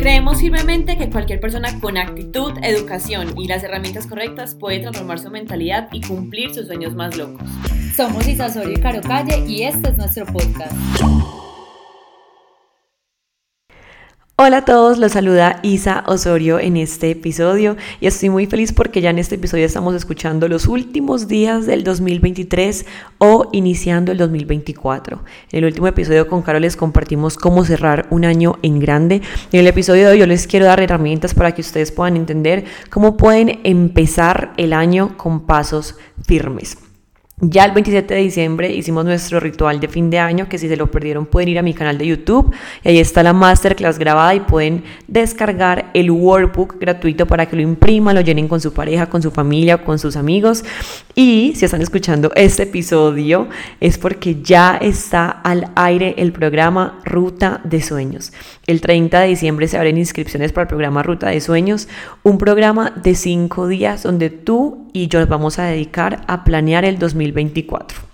Creemos firmemente que cualquier persona con actitud, educación y las herramientas correctas puede transformar su mentalidad y cumplir sus sueños más locos. Somos Isa Osorio y Caro Calle y este es nuestro podcast. Hola a todos, los saluda Isa Osorio en este episodio y estoy muy feliz porque ya en este episodio estamos escuchando los últimos días del 2023 o iniciando el 2024. En el último episodio con Caro les compartimos cómo cerrar un año en grande y en el episodio de hoy yo les quiero dar herramientas para que ustedes puedan entender cómo pueden empezar el año con pasos firmes. Ya el 27 de diciembre hicimos nuestro ritual de fin de año, que si se lo perdieron pueden ir a mi canal de YouTube y ahí está la masterclass grabada y pueden descargar el workbook gratuito para que lo impriman, lo llenen con su pareja, con su familia, con sus amigos. Y si están escuchando este episodio es porque ya está al aire el programa Ruta de Sueños. El 30 de diciembre se abren inscripciones para el programa Ruta de Sueños, un programa de cinco días donde tú y yo nos vamos a dedicar a planear el 2024.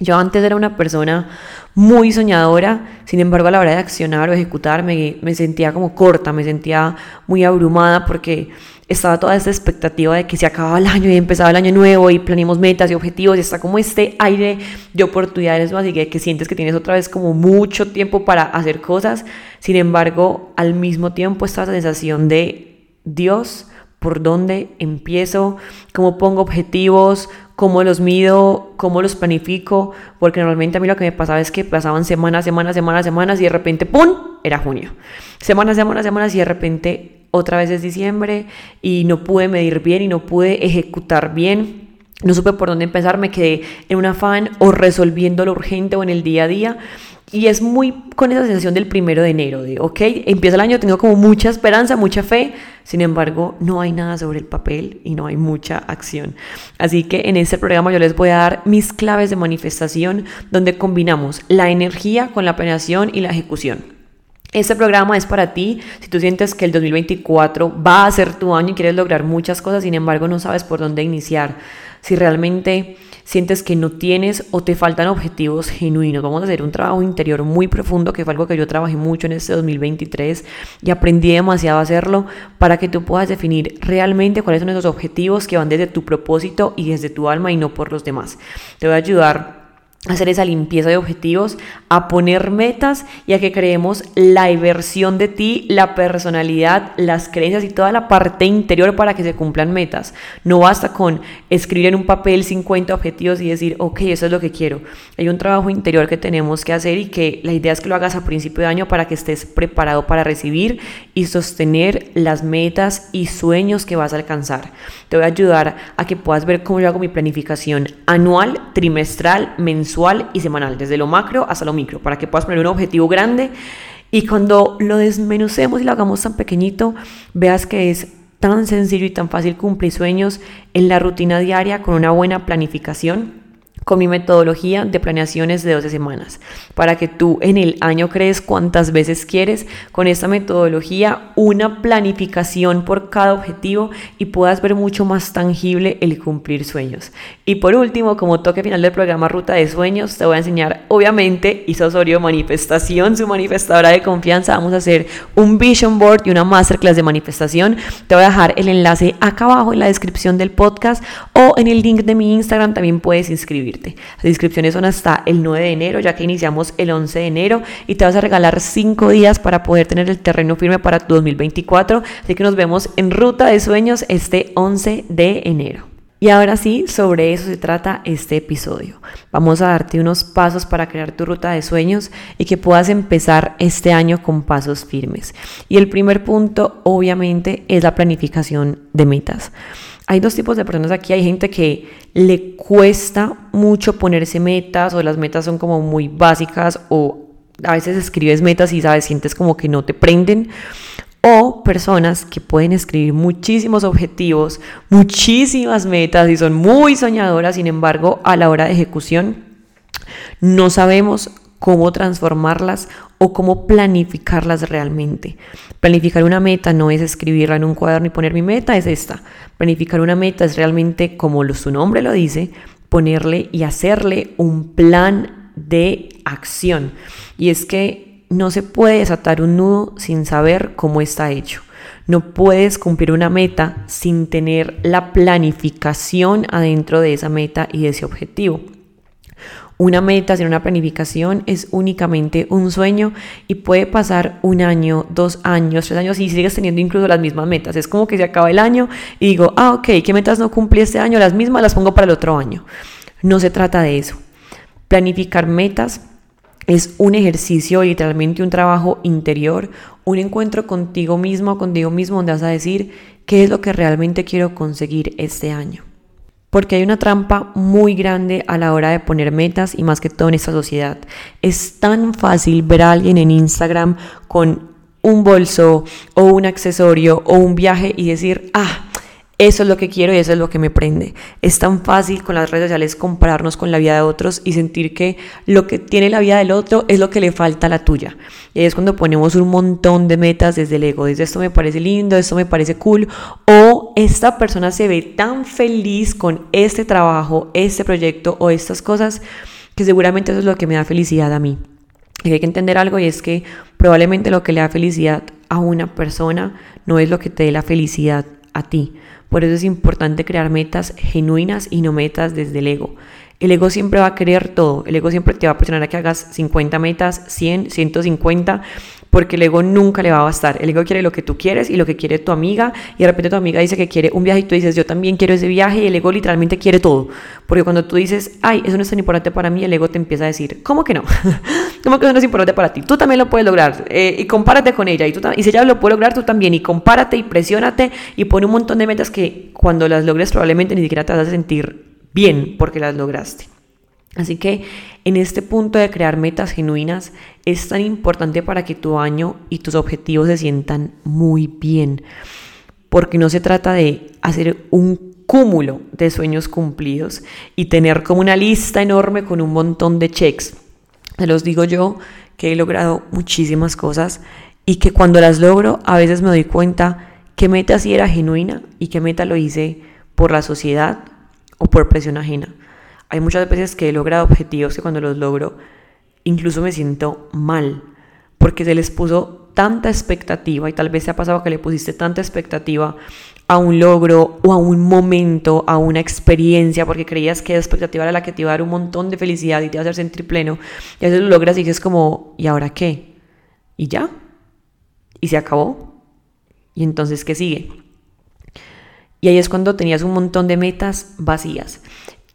Yo antes era una persona muy soñadora, sin embargo a la hora de accionar o ejecutar me, me, sentía como corta, me sentía muy abrumada porque estaba toda esta expectativa de que se acababa el año y empezaba el año nuevo y planeamos metas y objetivos y está como este aire de oportunidades más y que, que sientes que tienes otra vez como mucho tiempo para hacer cosas, sin embargo al mismo tiempo esta sensación de Dios, por dónde empiezo, cómo pongo objetivos, cómo los mido, cómo los planifico, porque normalmente a mí lo que me pasaba es que pasaban semanas, semanas, semanas, semanas y de repente, ¡pum!, era junio. Semanas, semanas, semanas y de repente otra vez es diciembre y no pude medir bien y no pude ejecutar bien. No supe por dónde empezar, me quedé en un afán o resolviendo lo urgente o en el día a día y es muy con esa sensación del primero de enero, de, ok, empieza el año, tengo como mucha esperanza, mucha fe, sin embargo, no hay nada sobre el papel y no hay mucha acción. Así que en este programa yo les voy a dar mis claves de manifestación, donde combinamos la energía con la planeación y la ejecución. Este programa es para ti si tú sientes que el 2024 va a ser tu año y quieres lograr muchas cosas, sin embargo no sabes por dónde iniciar. Si realmente sientes que no tienes o te faltan objetivos genuinos. Vamos a hacer un trabajo interior muy profundo, que fue algo que yo trabajé mucho en este 2023 y aprendí demasiado a hacerlo para que tú puedas definir realmente cuáles son esos objetivos que van desde tu propósito y desde tu alma y no por los demás. Te voy a ayudar hacer esa limpieza de objetivos, a poner metas y a que creemos la versión de ti, la personalidad, las creencias y toda la parte interior para que se cumplan metas. No basta con escribir en un papel 50 objetivos y decir, ok, eso es lo que quiero. Hay un trabajo interior que tenemos que hacer y que la idea es que lo hagas a principio de año para que estés preparado para recibir y sostener las metas y sueños que vas a alcanzar. Te voy a ayudar a que puedas ver cómo yo hago mi planificación anual, trimestral, mensual y semanal, desde lo macro hasta lo micro, para que puedas poner un objetivo grande. Y cuando lo desmenucemos y lo hagamos tan pequeñito, veas que es tan sencillo y tan fácil cumplir sueños en la rutina diaria con una buena planificación con mi metodología de planeaciones de 12 semanas, para que tú en el año crees cuántas veces quieres con esta metodología una planificación por cada objetivo y puedas ver mucho más tangible el cumplir sueños. Y por último, como toque final del programa Ruta de Sueños, te voy a enseñar, obviamente, Isa Osorio Manifestación, su manifestadora de confianza. Vamos a hacer un vision board y una masterclass de manifestación. Te voy a dejar el enlace acá abajo en la descripción del podcast o en el link de mi Instagram también puedes inscribir. Las inscripciones son hasta el 9 de enero, ya que iniciamos el 11 de enero y te vas a regalar 5 días para poder tener el terreno firme para tu 2024. Así que nos vemos en Ruta de Sueños este 11 de enero. Y ahora sí, sobre eso se trata este episodio. Vamos a darte unos pasos para crear tu ruta de sueños y que puedas empezar este año con pasos firmes. Y el primer punto, obviamente, es la planificación de metas. Hay dos tipos de personas aquí. Hay gente que le cuesta mucho ponerse metas o las metas son como muy básicas o a veces escribes metas y sabes, sientes como que no te prenden. O personas que pueden escribir muchísimos objetivos, muchísimas metas y son muy soñadoras, sin embargo, a la hora de ejecución no sabemos cómo transformarlas o cómo planificarlas realmente. Planificar una meta no es escribirla en un cuaderno y poner mi meta, es esta. Planificar una meta es realmente, como su nombre lo dice, ponerle y hacerle un plan de acción. Y es que no se puede desatar un nudo sin saber cómo está hecho. No puedes cumplir una meta sin tener la planificación adentro de esa meta y de ese objetivo. Una meta sin una planificación es únicamente un sueño y puede pasar un año, dos años, tres años y sigues teniendo incluso las mismas metas. Es como que se acaba el año y digo, ah, ok, ¿qué metas no cumplí este año? Las mismas las pongo para el otro año. No se trata de eso. Planificar metas es un ejercicio, literalmente un trabajo interior, un encuentro contigo mismo, contigo mismo, donde vas a decir qué es lo que realmente quiero conseguir este año porque hay una trampa muy grande a la hora de poner metas y más que todo en esta sociedad. Es tan fácil ver a alguien en Instagram con un bolso o un accesorio o un viaje y decir, ah, eso es lo que quiero y eso es lo que me prende. Es tan fácil con las redes sociales compararnos con la vida de otros y sentir que lo que tiene la vida del otro es lo que le falta a la tuya. Y es cuando ponemos un montón de metas desde el ego, desde esto me parece lindo, esto me parece cool, o esta persona se ve tan feliz con este trabajo, este proyecto o estas cosas, que seguramente eso es lo que me da felicidad a mí. Y hay que entender algo y es que probablemente lo que le da felicidad a una persona no es lo que te dé la felicidad a ti. Por eso es importante crear metas genuinas y no metas desde el ego. El ego siempre va a querer todo. El ego siempre te va a presionar a que hagas 50 metas, 100, 150, porque el ego nunca le va a bastar. El ego quiere lo que tú quieres y lo que quiere tu amiga, y de repente tu amiga dice que quiere un viaje y tú dices, yo también quiero ese viaje, y el ego literalmente quiere todo. Porque cuando tú dices, ay, eso no es tan importante para mí, el ego te empieza a decir, ¿cómo que no? ¿Cómo que eso no es importante para ti? Tú también lo puedes lograr, eh, y compárate con ella, y, tú y si ella lo puede lograr, tú también, y compárate y presiónate, y pone un montón de metas que cuando las logres probablemente ni siquiera te vas a sentir bien porque las lograste. Así que en este punto de crear metas genuinas es tan importante para que tu año y tus objetivos se sientan muy bien, porque no se trata de hacer un cúmulo de sueños cumplidos y tener como una lista enorme con un montón de checks. Se los digo yo que he logrado muchísimas cosas y que cuando las logro a veces me doy cuenta qué meta sí era genuina y qué meta lo hice por la sociedad o por presión ajena. Hay muchas veces que he logrado objetivos que cuando los logro incluso me siento mal, porque se les puso tanta expectativa y tal vez se ha pasado que le pusiste tanta expectativa a un logro o a un momento, a una experiencia, porque creías que esa expectativa era la que te iba a dar un montón de felicidad y te iba a hacer sentir pleno, y a veces lo logras y dices como, ¿y ahora qué? ¿Y ya? ¿Y se acabó? ¿Y entonces qué sigue? Y ahí es cuando tenías un montón de metas vacías.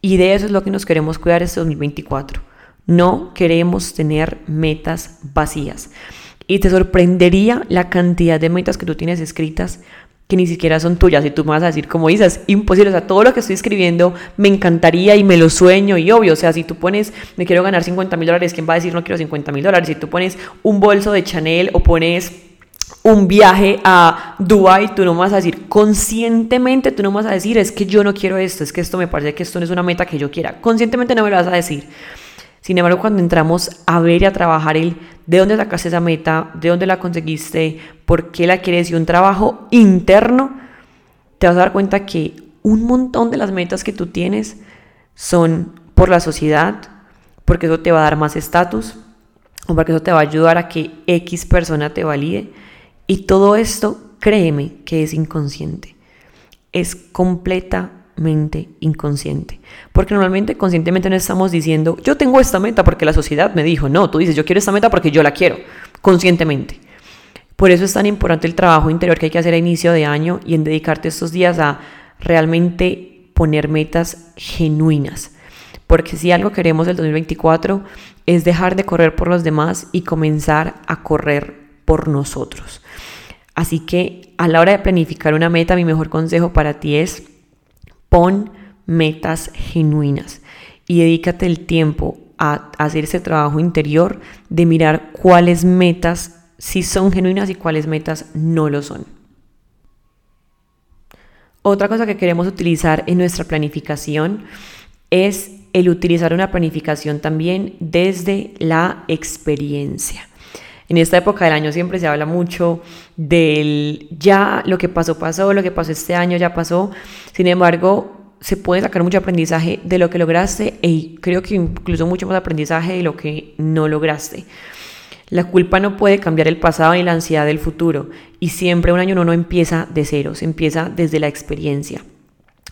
Y de eso es lo que nos queremos cuidar este 2024. No queremos tener metas vacías. Y te sorprendería la cantidad de metas que tú tienes escritas que ni siquiera son tuyas. Y tú me vas a decir, como dices, imposible. O sea, todo lo que estoy escribiendo me encantaría y me lo sueño. Y obvio, o sea, si tú pones, me quiero ganar 50 mil dólares, ¿quién va a decir no quiero 50 mil dólares? Si tú pones un bolso de Chanel o pones un viaje a Dubai, tú no vas a decir conscientemente, tú no vas a decir es que yo no quiero esto, es que esto me parece que esto no es una meta que yo quiera. Conscientemente no me lo vas a decir. Sin embargo, cuando entramos a ver y a trabajar el de dónde sacaste esa meta, de dónde la conseguiste, por qué la quieres y un trabajo interno, te vas a dar cuenta que un montón de las metas que tú tienes son por la sociedad, porque eso te va a dar más estatus, o porque eso te va a ayudar a que X persona te valide y todo esto, créeme que es inconsciente. Es inconsciente. Porque normalmente conscientemente no estamos diciendo, yo tengo esta meta porque la sociedad me dijo, no, tú dices, yo quiero esta meta porque yo la quiero, conscientemente. Por eso es tan importante el trabajo interior que hay que hacer a inicio de año y en dedicarte estos días a realmente poner metas genuinas. Porque si algo queremos del 2024 es dejar de correr por los demás y comenzar a correr por nosotros. Así que a la hora de planificar una meta, mi mejor consejo para ti es pon metas genuinas y dedícate el tiempo a hacer ese trabajo interior de mirar cuáles metas sí son genuinas y cuáles metas no lo son. Otra cosa que queremos utilizar en nuestra planificación es el utilizar una planificación también desde la experiencia. En esta época del año siempre se habla mucho del ya lo que pasó, pasó, lo que pasó este año ya pasó. Sin embargo, se puede sacar mucho aprendizaje de lo que lograste y creo que incluso mucho más aprendizaje de lo que no lograste. La culpa no puede cambiar el pasado ni la ansiedad del futuro. Y siempre un año no empieza de cero, se empieza desde la experiencia.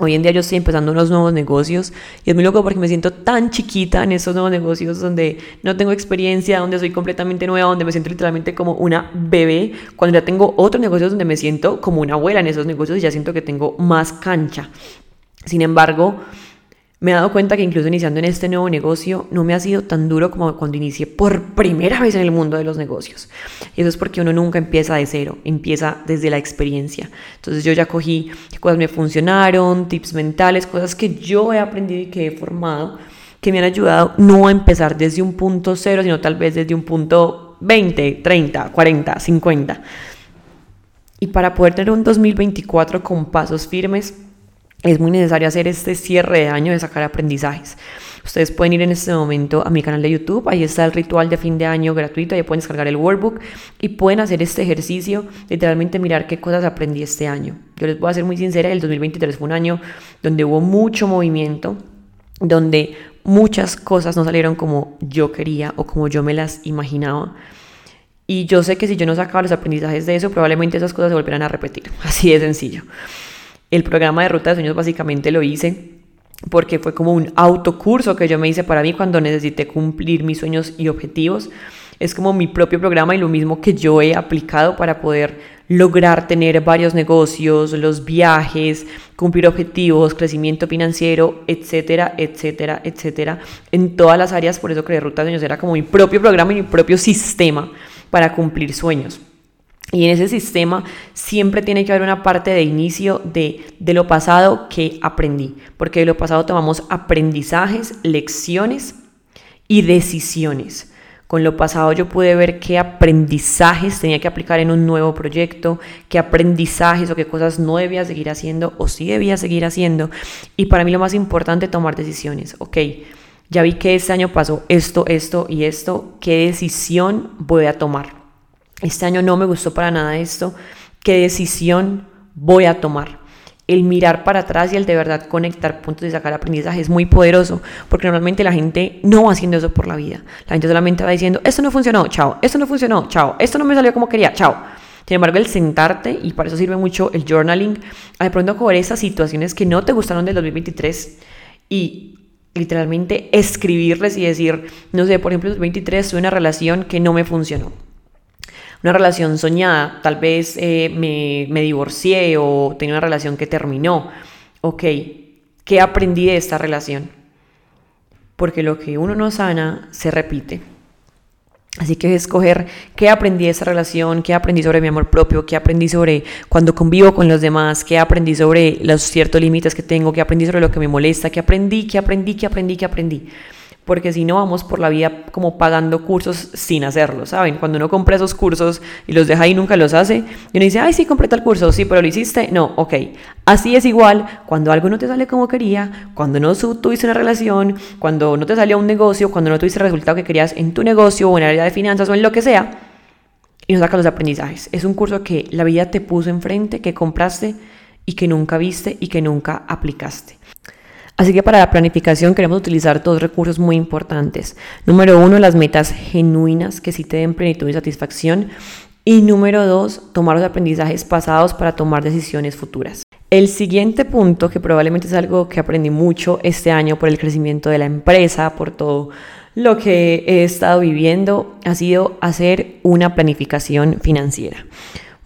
Hoy en día yo estoy empezando unos nuevos negocios y es muy loco porque me siento tan chiquita en esos nuevos negocios donde no tengo experiencia, donde soy completamente nueva, donde me siento literalmente como una bebé, cuando ya tengo otros negocios donde me siento como una abuela en esos negocios y ya siento que tengo más cancha. Sin embargo, me he dado cuenta que incluso iniciando en este nuevo negocio no me ha sido tan duro como cuando inicié por primera vez en el mundo de los negocios. Y eso es porque uno nunca empieza de cero, empieza desde la experiencia. Entonces yo ya cogí qué cosas me funcionaron, tips mentales, cosas que yo he aprendido y que he formado, que me han ayudado no a empezar desde un punto cero, sino tal vez desde un punto 20, 30, 40, 50. Y para poder tener un 2024 con pasos firmes, es muy necesario hacer este cierre de año de sacar aprendizajes. Ustedes pueden ir en este momento a mi canal de YouTube, ahí está el ritual de fin de año gratuito, ahí pueden descargar el workbook y pueden hacer este ejercicio, literalmente mirar qué cosas aprendí este año. Yo les voy a ser muy sincera, el 2023 fue un año donde hubo mucho movimiento, donde muchas cosas no salieron como yo quería o como yo me las imaginaba. Y yo sé que si yo no sacaba los aprendizajes de eso, probablemente esas cosas se volverán a repetir. Así de sencillo. El programa de ruta de sueños básicamente lo hice porque fue como un autocurso que yo me hice para mí cuando necesité cumplir mis sueños y objetivos. Es como mi propio programa y lo mismo que yo he aplicado para poder lograr tener varios negocios, los viajes, cumplir objetivos, crecimiento financiero, etcétera, etcétera, etcétera, en todas las áreas. Por eso creé Ruta de Sueños, era como mi propio programa y mi propio sistema para cumplir sueños. Y en ese sistema siempre tiene que haber una parte de inicio de, de, lo pasado que aprendí, porque de lo pasado tomamos aprendizajes, lecciones y decisiones. Con lo pasado yo pude ver qué aprendizajes tenía que aplicar en un nuevo proyecto, qué aprendizajes o qué cosas no debía seguir haciendo o sí debía seguir haciendo. Y para mí lo más importante, tomar decisiones. Ok, ya vi que este año pasó esto, esto y esto, ¿qué decisión voy a tomar? Este año no me gustó para nada esto. ¿Qué decisión voy a tomar? El mirar para atrás y el de verdad conectar puntos y sacar aprendizaje es muy poderoso, porque normalmente la gente no va haciendo eso por la vida. La gente solamente va diciendo, esto no funcionó, chao, esto no funcionó, chao, esto no me salió como quería, chao. Sin embargo, el sentarte, y para eso sirve mucho el journaling, a de pronto coger esas situaciones que no te gustaron del 2023 y literalmente escribirles y decir, no sé, por ejemplo, en 2023 tuve una relación que no me funcionó una relación soñada, tal vez eh, me, me divorcié o tenía una relación que terminó. Ok, ¿qué aprendí de esta relación? Porque lo que uno no sana se repite. Así que escoger qué aprendí de esa relación, qué aprendí sobre mi amor propio, qué aprendí sobre cuando convivo con los demás, qué aprendí sobre los ciertos límites que tengo, qué aprendí sobre lo que me molesta, qué aprendí, qué aprendí, qué aprendí, qué aprendí porque si no vamos por la vida como pagando cursos sin hacerlo, ¿saben? Cuando uno compra esos cursos y los deja y nunca los hace, y uno dice, ay, sí, compré tal curso, sí, pero lo hiciste, no, ok. Así es igual cuando algo no te sale como quería, cuando no tuviste una relación, cuando no te salió un negocio, cuando no tuviste el resultado que querías en tu negocio o en el área de finanzas o en lo que sea, y no sacas los aprendizajes. Es un curso que la vida te puso enfrente, que compraste y que nunca viste y que nunca aplicaste. Así que para la planificación queremos utilizar dos recursos muy importantes. Número uno, las metas genuinas que sí te den plenitud y satisfacción. Y número dos, tomar los aprendizajes pasados para tomar decisiones futuras. El siguiente punto, que probablemente es algo que aprendí mucho este año por el crecimiento de la empresa, por todo lo que he estado viviendo, ha sido hacer una planificación financiera.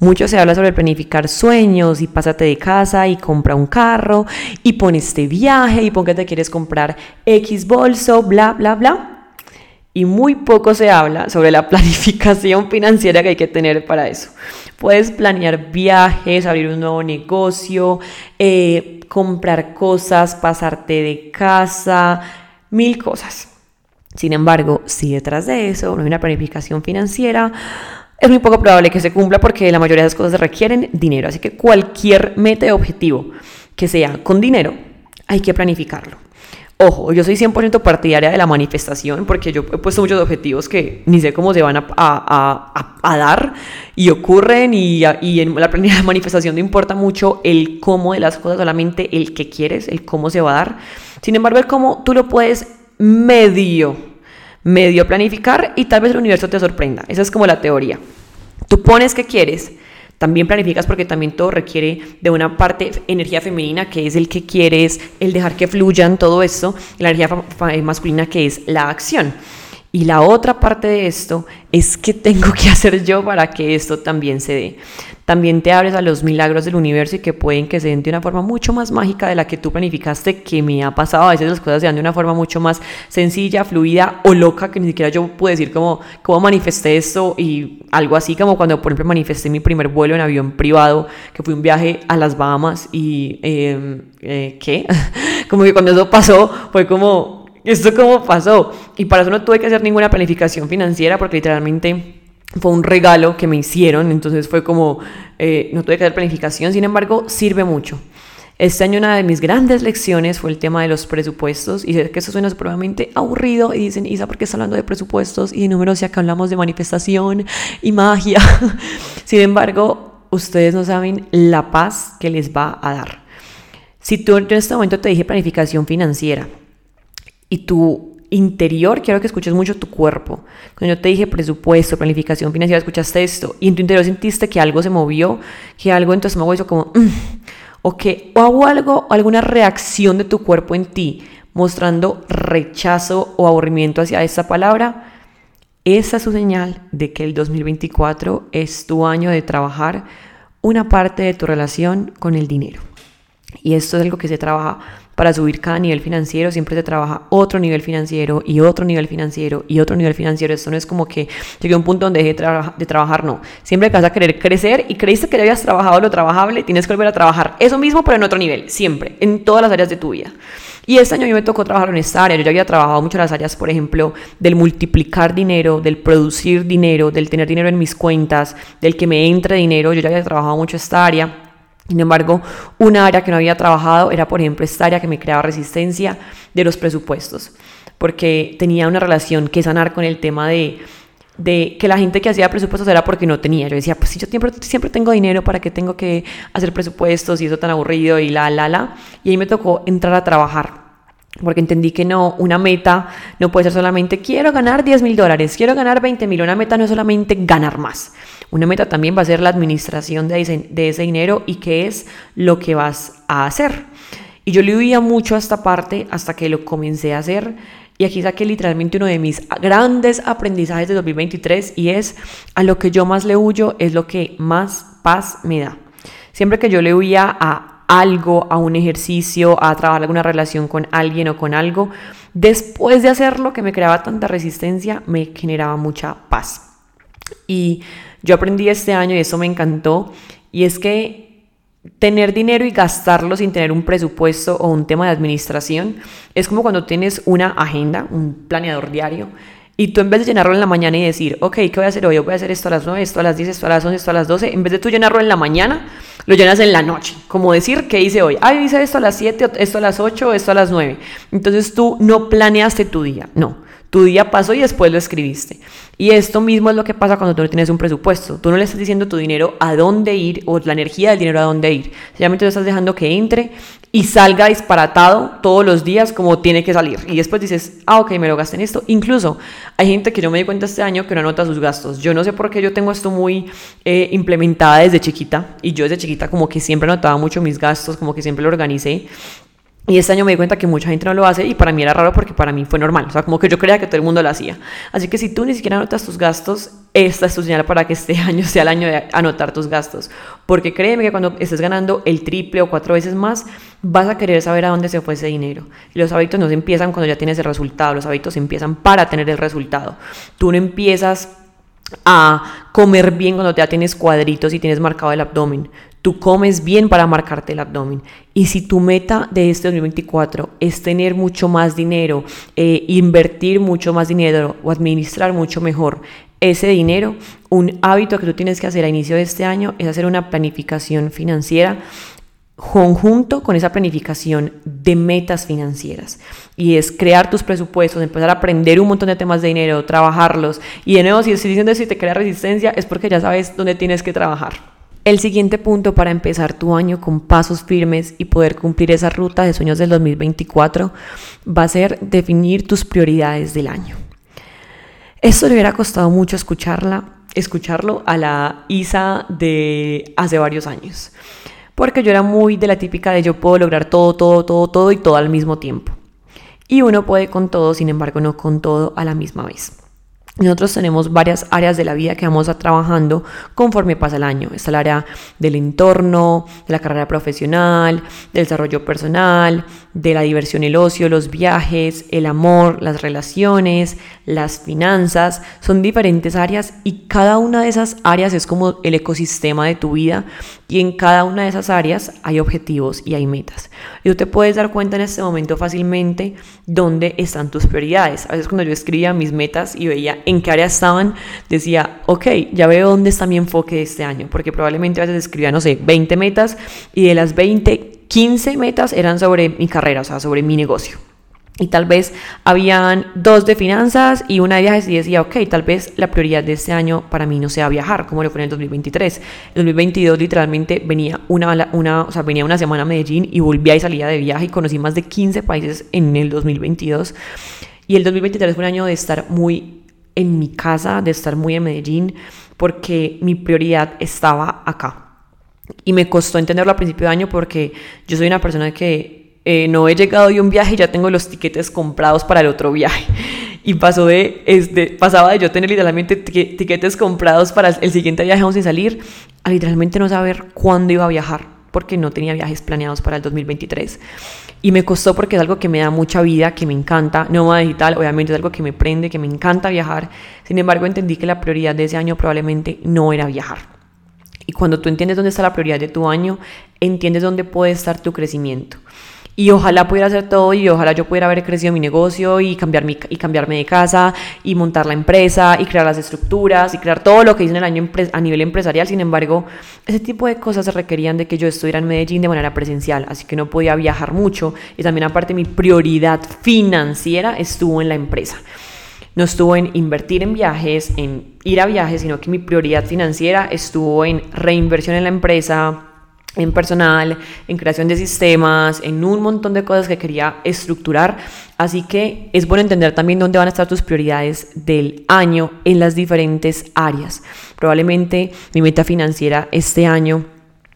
Mucho se habla sobre planificar sueños y pásate de casa y compra un carro y pon este viaje y pon que te quieres comprar X bolso, bla, bla, bla. Y muy poco se habla sobre la planificación financiera que hay que tener para eso. Puedes planear viajes, abrir un nuevo negocio, eh, comprar cosas, pasarte de casa, mil cosas. Sin embargo, si detrás de eso no hay una planificación financiera, es muy poco probable que se cumpla porque la mayoría de las cosas requieren dinero. Así que cualquier meta objetivo que sea con dinero, hay que planificarlo. Ojo, yo soy 100% partidaria de la manifestación porque yo he puesto muchos objetivos que ni sé cómo se van a, dar y ocurren y, en la manifestación no importa mucho el cómo de las cosas, solamente el que quieres, el cómo se va a dar. Sin embargo, el cómo tú lo puedes medio medio planificar y tal vez el universo te sorprenda. Esa es como la teoría. Tú pones que quieres, también planificas porque también todo requiere de una parte energía femenina que es el que quieres, el dejar que fluyan todo esto, y la energía masculina que es la acción. Y la otra parte de esto es que tengo que hacer yo para que esto también se dé. También te abres a los milagros del universo y que pueden que se den de una forma mucho más mágica de la que tú planificaste, que me ha pasado. A veces las cosas se dan de una forma mucho más sencilla, fluida o loca, que ni siquiera yo puedo decir cómo, cómo manifesté esto y algo así como cuando, por ejemplo, manifesté mi primer vuelo en avión privado, que fue un viaje a las Bahamas y, em, eh, ¿qué? como que cuando eso pasó fue como ¿Esto cómo pasó? Y para eso no tuve que hacer ninguna planificación financiera porque literalmente fue un regalo que me hicieron, entonces fue como, eh, no tuve que hacer planificación, sin embargo, sirve mucho. Este año una de mis grandes lecciones fue el tema de los presupuestos y sé que eso suena supremamente aburrido y dicen, Isa, ¿por qué está hablando de presupuestos y de números ya que hablamos de manifestación y magia? sin embargo, ustedes no saben la paz que les va a dar. Si tú en este momento te dije planificación financiera, y tu interior, quiero que escuches mucho tu cuerpo. Cuando yo te dije presupuesto, planificación financiera, escuchaste esto y en tu interior sentiste que algo se movió, que algo en tu estómago hizo como, mm", o que o hubo algo, alguna reacción de tu cuerpo en ti mostrando rechazo o aburrimiento hacia esa palabra, esa es su señal de que el 2024 es tu año de trabajar una parte de tu relación con el dinero. Y esto es algo que se trabaja para subir cada nivel financiero, siempre se trabaja otro nivel financiero y otro nivel financiero y otro nivel financiero. Esto no es como que llegué a un punto donde dejé de, trabajar, no. Siempre vas a querer crecer y creíste que habías trabajado lo trabajable, tienes que volver a trabajar eso mismo, pero en otro nivel, siempre, en todas las áreas de tu vida. Y este año a mí me tocó trabajar en esta área. Yo ya había trabajado mucho en las áreas, por ejemplo, del multiplicar dinero, del producir dinero, del tener dinero en mis cuentas, del que me entre dinero. Yo ya había trabajado mucho esta área. Sin embargo, una área que no había trabajado era, por ejemplo, esta área que me creaba resistencia de los presupuestos, porque tenía una relación que sanar con el tema de, que la gente que hacía presupuestos era porque no tenía. Yo decía, pues si yo siempre, siempre tengo dinero, ¿para qué tengo que hacer presupuestos y eso tan aburrido y la, la, la? Y ahí me tocó entrar a trabajar. Porque entendí que no, una meta no puede ser solamente quiero ganar 10 mil dólares, quiero ganar 20 mil. Una meta no es solamente ganar más. Una meta también va a ser la administración de ese, dinero y qué es lo que vas a hacer. Y yo le oía mucho a esta parte hasta que lo comencé a hacer. Y aquí saqué literalmente uno de mis grandes aprendizajes de 2023 y es a lo que yo más le huyo es lo que más paz me da. Siempre que yo le huía a algo, a un ejercicio, a trabajar alguna relación con alguien o con algo, después de hacerlo que me creaba tanta resistencia, me generaba mucha paz. Y yo aprendí este año y eso me encantó, y es que tener dinero y gastarlo sin tener un presupuesto o un tema de administración es como cuando tienes una agenda, un planeador diario, y tú en vez de llenarlo en la mañana y decir, ok, ¿qué voy a hacer hoy? Voy a hacer esto a las 9, esto a las 10, esto a las 11, esto a las 12. En vez de tú llenarlo en la mañana, lo llenas en la noche. Como decir, ¿qué hice hoy? Ah, hice esto a las 7, esto a las 8, esto a las 9. Entonces tú no planeaste tu día, no. Tu día pasó y después lo escribiste. Y esto mismo es lo que pasa cuando tú no tienes un presupuesto. Tú no le estás diciendo tu dinero a dónde ir o la energía del dinero a dónde ir. Simplemente lo estás dejando que entre y salga disparatado todos los días como tiene que salir. Y después dices, ah, ok, me lo gasté en esto. Incluso hay gente que yo me di cuenta este año que no anota sus gastos. Yo no sé por qué yo tengo esto muy eh, implementada desde chiquita. Y yo desde chiquita como que siempre anotaba mucho mis gastos, como que siempre lo organicé. Y este año me di cuenta que mucha gente no lo hace y para mí era raro porque para mí fue normal. O sea, como que yo creía que todo el mundo lo hacía. Así que si tú ni siquiera anotas tus gastos, esta es tu señal para que este año sea el año de anotar tus gastos. Porque créeme que cuando estés ganando el triple o cuatro veces más, vas a querer saber a dónde se fue ese dinero. Y los hábitos no se empiezan cuando ya tienes el resultado. Los hábitos empiezan para tener el resultado. Tú no empiezas a comer bien cuando ya tienes cuadritos y tienes marcado el abdomen. Tú comes bien para marcarte el abdomen. Y si tu meta de este 2024 es tener mucho más dinero, eh, invertir mucho más dinero o administrar mucho mejor ese dinero, un hábito que tú tienes que hacer a inicio de este año es hacer una planificación financiera conjunto con esa planificación de metas financieras. Y es crear tus presupuestos, empezar a aprender un montón de temas de dinero, trabajarlos. Y de nuevo, si estoy diciendo si te crea resistencia, es porque ya sabes dónde tienes que trabajar. El siguiente punto para empezar tu año con pasos firmes y poder cumplir esa ruta de sueños del 2024 va a ser definir tus prioridades del año. Esto le hubiera costado mucho escucharla, escucharlo a la Isa de hace varios años. Porque yo era muy de la típica de yo puedo lograr todo, todo, todo, todo y todo al mismo tiempo. Y uno puede con todo, sin embargo, no con todo a la misma vez. Nosotros tenemos varias áreas de la vida que vamos a trabajando conforme pasa el año. Está el área del entorno, de la carrera profesional, del desarrollo personal, de la diversión, el ocio, los viajes, el amor, las relaciones, las finanzas. Son diferentes áreas y cada una de esas áreas es como el ecosistema de tu vida y en cada una de esas áreas hay objetivos y hay metas. Y tú te puedes dar cuenta en este momento fácilmente dónde están tus prioridades. A veces cuando yo escribía mis metas y veía en qué área estaban, decía, ok, ya veo dónde está mi enfoque de este año, porque probablemente a veces escribía, no sé, 20 metas y de las 20, 15 metas eran sobre mi carrera, o sea, sobre mi negocio. Y tal vez habían dos de finanzas y una de viajes y decía, ok, tal vez la prioridad de este año para mí no sea viajar, como lo fue en el 2023. El 2022 literalmente venía una, una, o sea, venía una semana a Medellín y volvía y salía de viaje y conocí más de 15 países en el 2022. Y el 2023 fue un año de estar muy en mi casa, de estar muy en Medellín, porque mi prioridad estaba acá. Y me costó entenderlo a principio de año porque yo soy una persona que eh, no he llegado de un viaje y ya tengo los tiquetes comprados para el otro viaje. Y pasó de, este, pasaba de yo tener literalmente tiquetes comprados para el siguiente viaje aún sin salir a literalmente no saber cuándo iba a viajar porque no tenía viajes planeados para el 2023. Y me costó porque es algo que me da mucha vida, que me encanta. Nómada digital, obviamente es algo que me prende, que me encanta viajar. Sin embargo, entendí que la prioridad de ese año probablemente no era viajar. Y cuando tú entiendes dónde está la prioridad de tu año, entiendes dónde puede estar tu crecimiento. Y ojalá pudiera hacer todo y ojalá yo pudiera haber crecido mi negocio y, cambiar mi, y cambiarme de casa y montar la empresa y crear las estructuras y crear todo lo que hice en el año a nivel empresarial. Sin embargo, ese tipo de cosas se requerían de que yo estuviera en Medellín de manera presencial, así que no podía viajar mucho y también aparte mi prioridad financiera estuvo en la empresa. No estuvo en invertir en viajes, en ir a viajes, sino que mi prioridad financiera estuvo en reinversión en la empresa, en personal, en creación de sistemas, en un montón de cosas que quería estructurar. Así que es bueno entender también dónde van a estar tus prioridades del año en las diferentes áreas. Probablemente mi meta financiera este año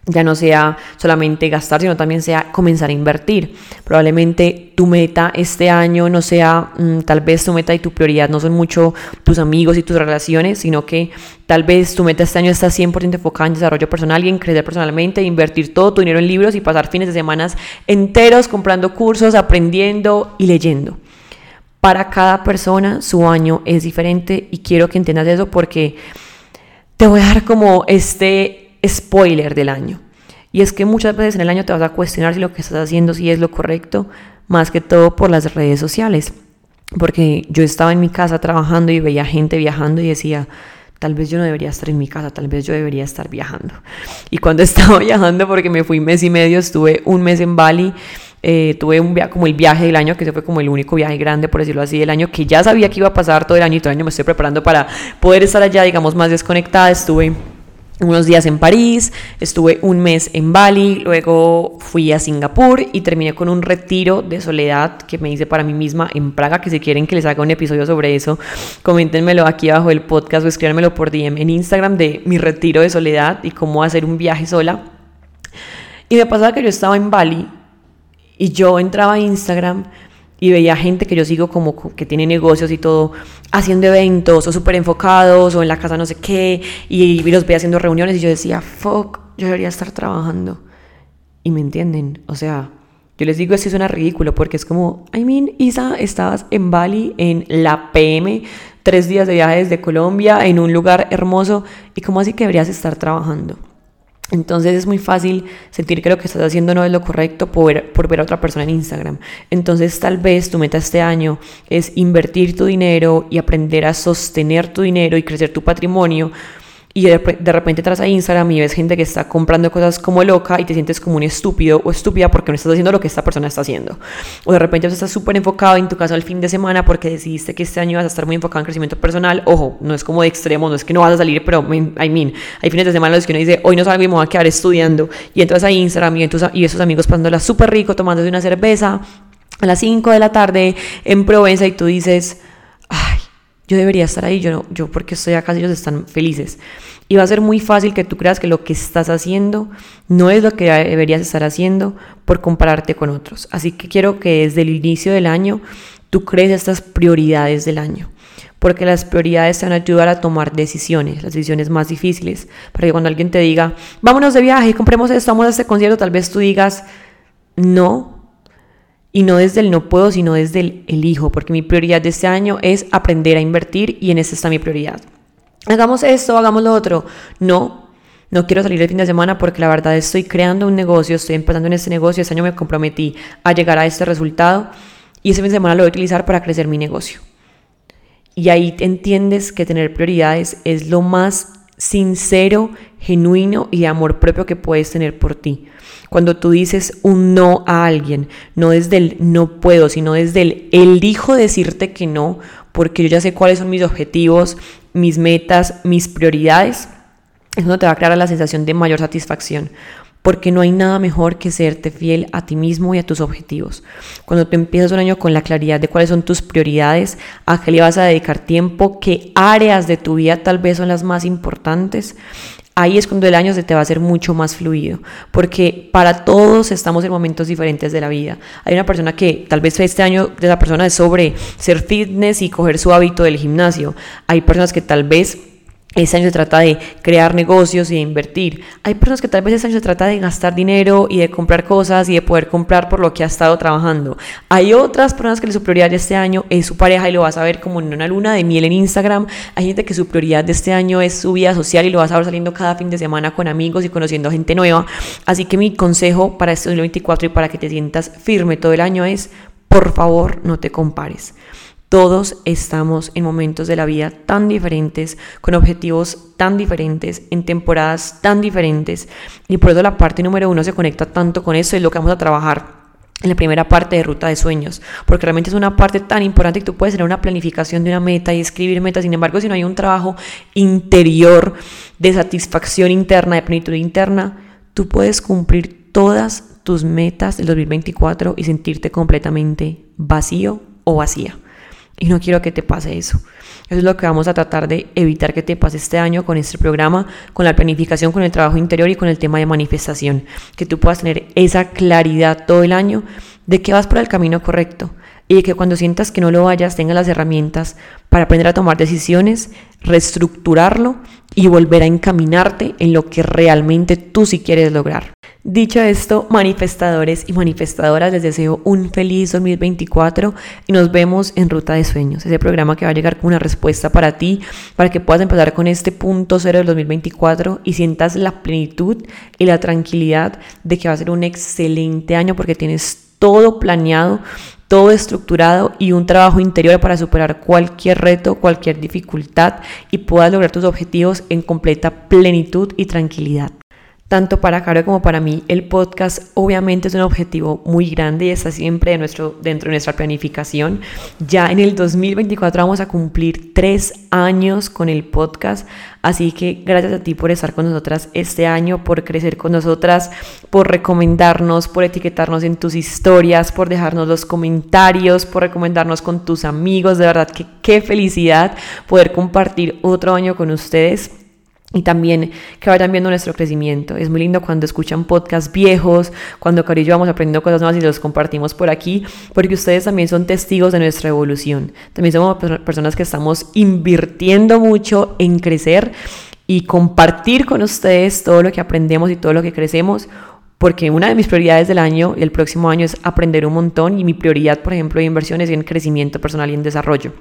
ya no sea solamente gastar, sino también sea comenzar a invertir. Probablemente tu meta este año no sea, mm, tal vez tu meta y tu prioridad no son mucho tus amigos y tus relaciones, sino que tal vez tu meta este año está 100% enfocada en desarrollo personal y en crecer personalmente, invertir todo tu dinero en libros y pasar fines de semanas enteros comprando cursos, aprendiendo y leyendo. Para cada persona su año es diferente y quiero que entiendas eso porque te voy a dar como este spoiler del año. Y es que muchas veces en el año te vas a cuestionar si lo que estás haciendo si es lo correcto, más que todo por las redes sociales. Porque yo estaba en mi casa trabajando y veía gente viajando y decía, tal vez yo no debería estar en mi casa, tal vez yo debería estar viajando. Y cuando estaba viajando, porque me fui mes y medio, estuve un mes en Bali, eh, tuve un viaje como el viaje del año, que ese fue como el único viaje grande, por decirlo así, del año, que ya sabía que iba a pasar todo el año y todo el año me estoy preparando para poder estar allá, digamos, más desconectada. Estuve unos días en París, estuve un mes en Bali, luego fui a Singapur y terminé con un retiro de soledad que me hice para mí misma en Praga, que si quieren que les haga un episodio sobre eso, coméntenmelo aquí abajo del podcast o escríbanmelo por DM en Instagram de mi retiro de soledad y cómo hacer un viaje sola. Y me pasaba que yo estaba en Bali y yo entraba a Instagram y veía gente que yo sigo como que tiene negocios y todo, haciendo eventos o súper enfocados o en la casa no sé qué, y, los veía haciendo reuniones y yo decía, fuck, yo debería estar trabajando. Y me entienden, o sea, yo les digo, esto suena ridículo porque es como, I mean, Isa, estabas en Bali, en la PM, tres días de viaje desde Colombia, en un lugar hermoso, y cómo así que deberías estar trabajando. Entonces es muy fácil sentir que lo que estás haciendo no es lo correcto por ver, a otra persona en Instagram. Entonces tal vez tu meta este año es invertir tu dinero y aprender a sostener tu dinero y crecer tu patrimonio y de, repente entras a Instagram y ves gente que está comprando cosas como loca y te sientes como un estúpido o estúpida porque no estás haciendo lo que esta persona está haciendo. O de repente estás súper enfocado en tu caso al fin de semana porque decidiste que este año vas a estar muy enfocado en crecimiento personal. Ojo, no es como de extremo, no es que no vas a salir, pero I mean, hay fines de semana en los que uno dice, hoy no salgo y me voy a quedar estudiando. Y entras a Instagram y, y esos amigos pasándola súper rico, tomándose una cerveza a las 5 de la tarde en Provenza y tú dices, yo debería estar ahí, yo, yo porque estoy acá ellos están felices. Y va a ser muy fácil que tú creas que lo que estás haciendo no es lo que deberías estar haciendo por compararte con otros. Así que quiero que desde el inicio del año tú crees estas prioridades del año. Porque las prioridades te van a ayudar a tomar decisiones, las decisiones más difíciles. Para que cuando alguien te diga, vámonos de viaje, compremos esto, vamos a este concierto, tal vez tú digas, no, y no desde el no puedo, sino desde el elijo, porque mi prioridad de este año es aprender a invertir y en esta está mi prioridad. Hagamos esto, hagamos lo otro. No, no quiero salir el fin de semana porque la verdad estoy creando un negocio, estoy empezando en este negocio, este año me comprometí a llegar a este resultado y ese fin de semana lo voy a utilizar para crecer mi negocio. Y ahí entiendes que tener prioridades es lo más sincero, genuino y de amor propio que puedes tener por ti. Cuando tú dices un no a alguien, no desde el no puedo, sino desde el elijo decirte que no, porque yo ya sé cuáles son mis objetivos, mis metas, mis prioridades, eso te va a crear la sensación de mayor satisfacción. Porque no hay nada mejor que serte fiel a ti mismo y a tus objetivos. Cuando tú empiezas un año con la claridad de cuáles son tus prioridades, a qué le vas a dedicar tiempo, qué áreas de tu vida tal vez son las más importantes, ahí es cuando el año se te va a hacer mucho más fluido, porque para todos estamos en momentos diferentes de la vida. Hay una persona que tal vez este año de la persona es sobre ser fitness y coger su hábito del gimnasio. Hay personas que tal vez ese año se trata de crear negocios y de invertir. Hay personas que tal vez ese año se trata de gastar dinero y de comprar cosas y de poder comprar por lo que ha estado trabajando. Hay otras personas que su prioridad de este año es su pareja y lo vas a ver como en una luna de miel en Instagram. Hay gente que su prioridad de este año es su vida social y lo vas a ver saliendo cada fin de semana con amigos y conociendo gente nueva. Así que mi consejo para este 2024 y para que te sientas firme todo el año es, por favor, no te compares. Todos estamos en momentos de la vida tan diferentes, con objetivos tan diferentes, en temporadas tan diferentes. Y por eso la parte número uno se conecta tanto con eso y lo que vamos a trabajar en la primera parte de ruta de sueños, porque realmente es una parte tan importante que tú puedes tener una planificación de una meta y escribir metas, sin embargo, si no hay un trabajo interior de satisfacción interna, de plenitud interna, tú puedes cumplir todas tus metas del 2024 y sentirte completamente vacío o vacía. Y no quiero que te pase eso. Eso es lo que vamos a tratar de evitar que te pase este año con este programa, con la planificación, con el trabajo interior y con el tema de manifestación. Que tú puedas tener esa claridad todo el año de que vas por el camino correcto y de que cuando sientas que no lo vayas tengas las herramientas para aprender a tomar decisiones, reestructurarlo y volver a encaminarte en lo que realmente tú sí quieres lograr. Dicho esto, manifestadores y manifestadoras, les deseo un feliz 2024 y nos vemos en Ruta de Sueños, ese programa que va a llegar con una respuesta para ti, para que puedas empezar con este punto cero del 2024 y sientas la plenitud y la tranquilidad de que va a ser un excelente año porque tienes todo planeado, todo estructurado y un trabajo interior para superar cualquier reto, cualquier dificultad y puedas lograr tus objetivos en completa plenitud y tranquilidad. Tanto para Caro como para mí, el podcast obviamente es un objetivo muy grande y está siempre dentro de nuestra planificación. Ya en el 2024 vamos a cumplir tres años con el podcast, así que gracias a ti por estar con nosotras este año, por crecer con nosotras, por recomendarnos, por etiquetarnos en tus historias, por dejarnos los comentarios, por recomendarnos con tus amigos. De verdad que qué felicidad poder compartir otro año con ustedes y también que vayan viendo nuestro crecimiento. Es muy lindo cuando escuchan podcasts viejos, cuando Cari y yo vamos aprendiendo cosas nuevas y los compartimos por aquí, porque ustedes también son testigos de nuestra evolución. También somos personas que estamos invirtiendo mucho en crecer y compartir con ustedes todo lo que aprendemos y todo lo que crecemos, porque una de mis prioridades del año y el próximo año es aprender un montón y mi prioridad, por ejemplo, de inversiones y en crecimiento personal y en desarrollo.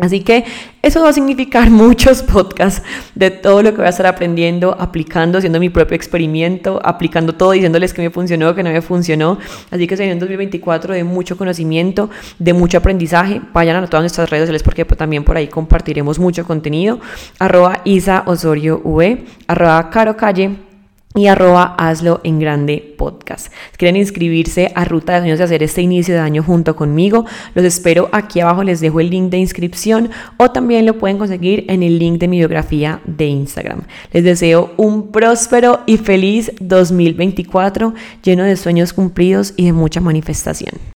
Así que eso va a significar muchos podcasts de todo lo que voy a estar aprendiendo, aplicando, haciendo mi propio experimento, aplicando todo, diciéndoles que me funcionó, que no me funcionó. Así que se viene un 2024 de mucho conocimiento, de mucho aprendizaje. Vayan a todas nuestras redes sociales porque también por ahí compartiremos mucho contenido. Arroba Isa Osorio V, arroba Caro Calle y arroba hazlo en grande podcast. Si quieren inscribirse a Ruta de Sueños y hacer este inicio de año junto conmigo, los espero aquí abajo, les dejo el link de inscripción o también lo pueden conseguir en el link de mi biografía de Instagram. Les deseo un próspero y feliz 2024 lleno de sueños cumplidos y de mucha manifestación.